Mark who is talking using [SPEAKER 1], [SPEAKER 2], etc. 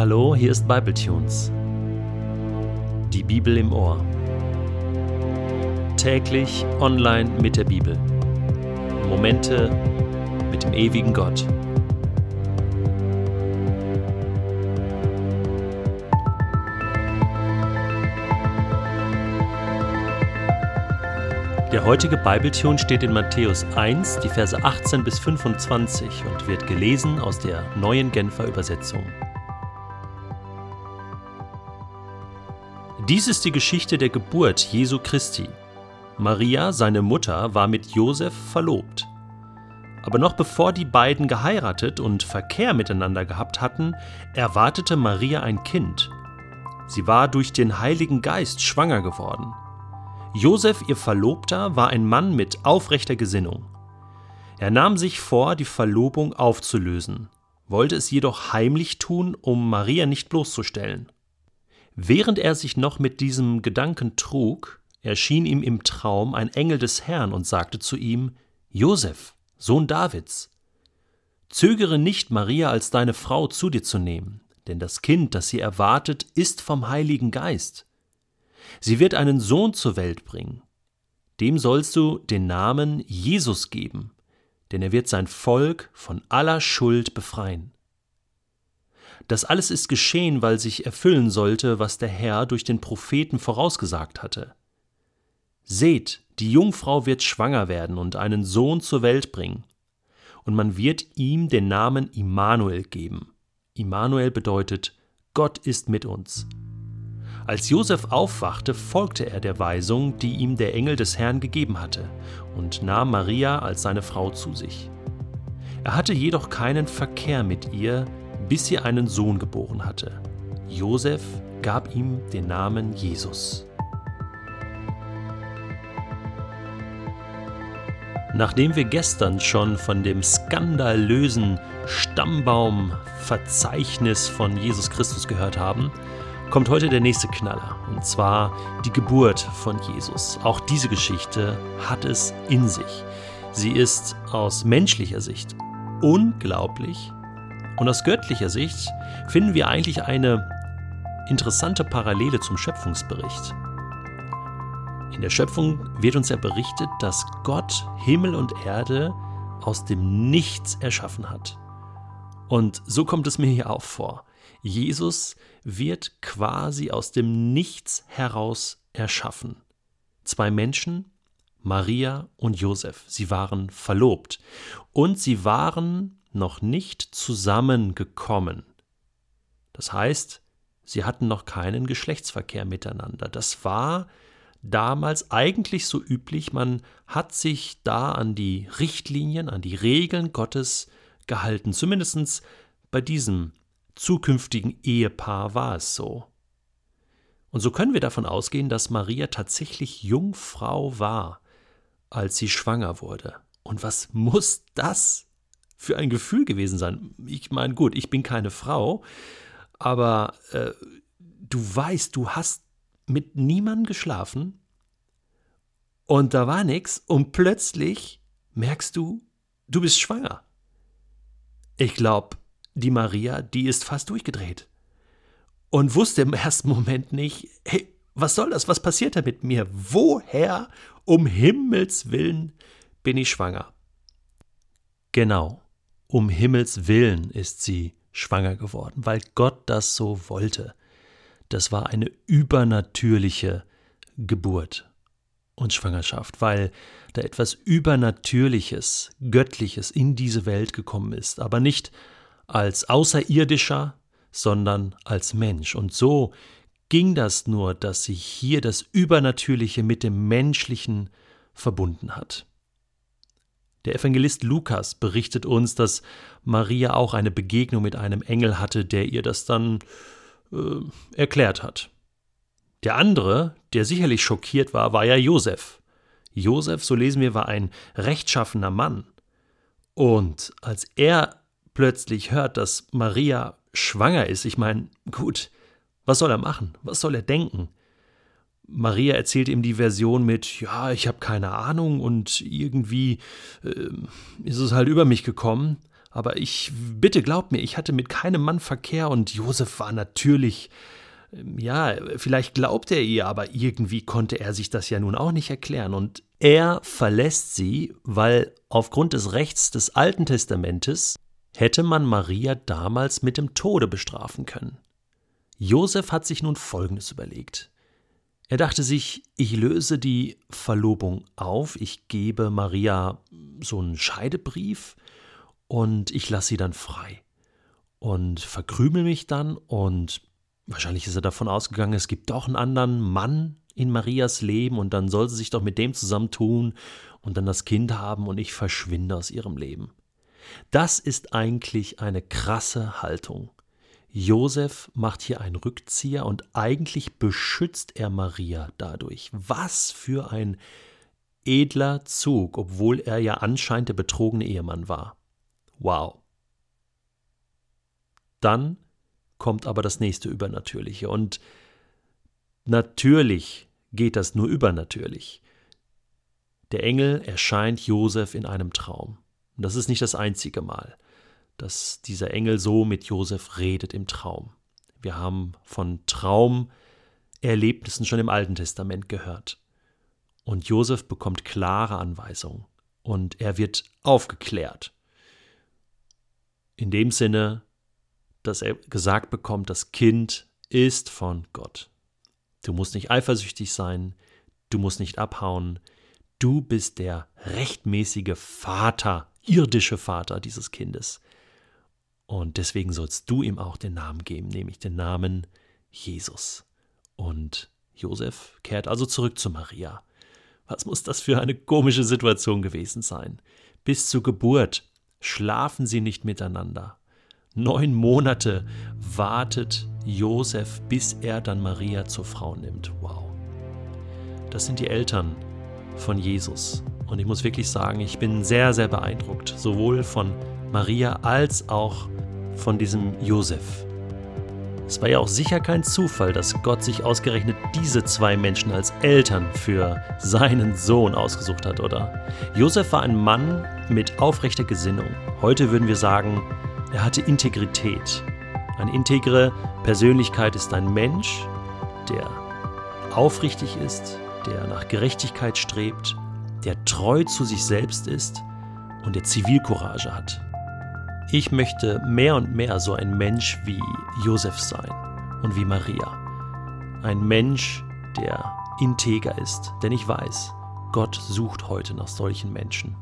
[SPEAKER 1] Hallo, hier ist Bibletunes. Die Bibel im Ohr. Täglich online mit der Bibel. Momente mit dem ewigen Gott. Der heutige Bibletune steht in Matthäus 1, die Verse 18 bis 25 und wird gelesen aus der neuen Genfer Übersetzung. Dies ist die Geschichte der Geburt Jesu Christi. Maria, seine Mutter, war mit Josef verlobt. Aber noch bevor die beiden geheiratet und Verkehr miteinander gehabt hatten, erwartete Maria ein Kind. Sie war durch den Heiligen Geist schwanger geworden. Josef, ihr Verlobter, war ein Mann mit aufrechter Gesinnung. Er nahm sich vor, die Verlobung aufzulösen, wollte es jedoch heimlich tun, um Maria nicht bloßzustellen. Während er sich noch mit diesem Gedanken trug, erschien ihm im Traum ein Engel des Herrn und sagte zu ihm: Josef, Sohn Davids, zögere nicht, Maria als deine Frau zu dir zu nehmen, denn das Kind, das sie erwartet, ist vom Heiligen Geist. Sie wird einen Sohn zur Welt bringen. Dem sollst du den Namen Jesus geben, denn er wird sein Volk von aller Schuld befreien. Das alles ist geschehen, weil sich erfüllen sollte, was der Herr durch den Propheten vorausgesagt hatte. Seht, die Jungfrau wird schwanger werden und einen Sohn zur Welt bringen, und man wird ihm den Namen Immanuel geben. Immanuel bedeutet Gott ist mit uns. Als Josef aufwachte, folgte er der Weisung, die ihm der Engel des Herrn gegeben hatte, und nahm Maria als seine Frau zu sich. Er hatte jedoch keinen Verkehr mit ihr, bis sie einen Sohn geboren hatte. Josef gab ihm den Namen Jesus. Nachdem wir gestern schon von dem skandalösen Stammbaumverzeichnis von Jesus Christus gehört haben, kommt heute der nächste Knaller, und zwar die Geburt von Jesus. Auch diese Geschichte hat es in sich. Sie ist aus menschlicher Sicht unglaublich und aus göttlicher Sicht finden wir eigentlich eine interessante Parallele zum Schöpfungsbericht. In der Schöpfung wird uns ja berichtet, dass Gott Himmel und Erde aus dem Nichts erschaffen hat. Und so kommt es mir hier auch vor. Jesus wird quasi aus dem Nichts heraus erschaffen. Zwei Menschen, Maria und Josef, sie waren verlobt und sie waren noch nicht zusammengekommen. Das heißt, sie hatten noch keinen Geschlechtsverkehr miteinander. Das war damals eigentlich so üblich, man hat sich da an die Richtlinien, an die Regeln Gottes gehalten, zumindest bei diesem zukünftigen Ehepaar war es so. Und so können wir davon ausgehen, dass Maria tatsächlich Jungfrau war, als sie schwanger wurde. Und was muss das für ein Gefühl gewesen sein? Ich meine, gut, ich bin keine Frau, aber äh, du weißt, du hast mit niemandem geschlafen und da war nichts und plötzlich merkst du, du bist schwanger. Ich glaube, die Maria, die ist fast durchgedreht und wusste im ersten Moment nicht, hey, was soll das? Was passiert da mit mir? Woher um Himmels willen bin ich schwanger? Genau, um Himmels willen ist sie schwanger geworden, weil Gott das so wollte. Das war eine übernatürliche Geburt und Schwangerschaft, weil da etwas Übernatürliches, Göttliches in diese Welt gekommen ist, aber nicht als Außerirdischer, sondern als Mensch. Und so ging das nur, dass sich hier das Übernatürliche mit dem Menschlichen verbunden hat. Der Evangelist Lukas berichtet uns, dass Maria auch eine Begegnung mit einem Engel hatte, der ihr das dann äh, erklärt hat. Der andere, der sicherlich schockiert war, war ja Josef. Josef, so lesen wir, war ein rechtschaffener Mann. Und als er plötzlich hört, dass Maria schwanger ist, ich meine, gut, was soll er machen? Was soll er denken? Maria erzählt ihm die Version mit, ja, ich habe keine Ahnung und irgendwie äh, ist es halt über mich gekommen. Aber ich, bitte glaub mir, ich hatte mit keinem Mann Verkehr und Josef war natürlich, ähm, ja, vielleicht glaubt er ihr, aber irgendwie konnte er sich das ja nun auch nicht erklären. Und er verlässt sie, weil aufgrund des Rechts des Alten Testamentes hätte man Maria damals mit dem Tode bestrafen können. Josef hat sich nun Folgendes überlegt. Er dachte sich, ich löse die Verlobung auf, ich gebe Maria so einen Scheidebrief und ich lasse sie dann frei und verkrümel mich dann und wahrscheinlich ist er davon ausgegangen, es gibt doch einen anderen Mann in Marias Leben und dann soll sie sich doch mit dem zusammentun und dann das Kind haben und ich verschwinde aus ihrem Leben. Das ist eigentlich eine krasse Haltung. Josef macht hier einen Rückzieher und eigentlich beschützt er Maria dadurch. Was für ein edler Zug, obwohl er ja anscheinend der betrogene Ehemann war. Wow. Dann kommt aber das nächste Übernatürliche und natürlich geht das nur übernatürlich. Der Engel erscheint Josef in einem Traum. Und das ist nicht das einzige Mal dass dieser Engel so mit Josef redet im Traum. Wir haben von Traumerlebnissen schon im Alten Testament gehört. Und Josef bekommt klare Anweisungen und er wird aufgeklärt. In dem Sinne, dass er gesagt bekommt, das Kind ist von Gott. Du musst nicht eifersüchtig sein, du musst nicht abhauen, du bist der rechtmäßige Vater, irdische Vater dieses Kindes. Und deswegen sollst du ihm auch den Namen geben, nämlich den Namen Jesus. Und Josef kehrt also zurück zu Maria. Was muss das für eine komische Situation gewesen sein? Bis zur Geburt schlafen sie nicht miteinander. Neun Monate wartet Josef, bis er dann Maria zur Frau nimmt. Wow. Das sind die Eltern von Jesus. Und ich muss wirklich sagen, ich bin sehr, sehr beeindruckt, sowohl von Maria als auch von diesem Josef. Es war ja auch sicher kein Zufall, dass Gott sich ausgerechnet diese zwei Menschen als Eltern für seinen Sohn ausgesucht hat, oder? Josef war ein Mann mit aufrechter Gesinnung. Heute würden wir sagen, er hatte Integrität. Eine integre Persönlichkeit ist ein Mensch, der aufrichtig ist, der nach Gerechtigkeit strebt, der treu zu sich selbst ist und der Zivilcourage hat. Ich möchte mehr und mehr so ein Mensch wie Josef sein und wie Maria. Ein Mensch, der integer ist, denn ich weiß, Gott sucht heute nach solchen Menschen.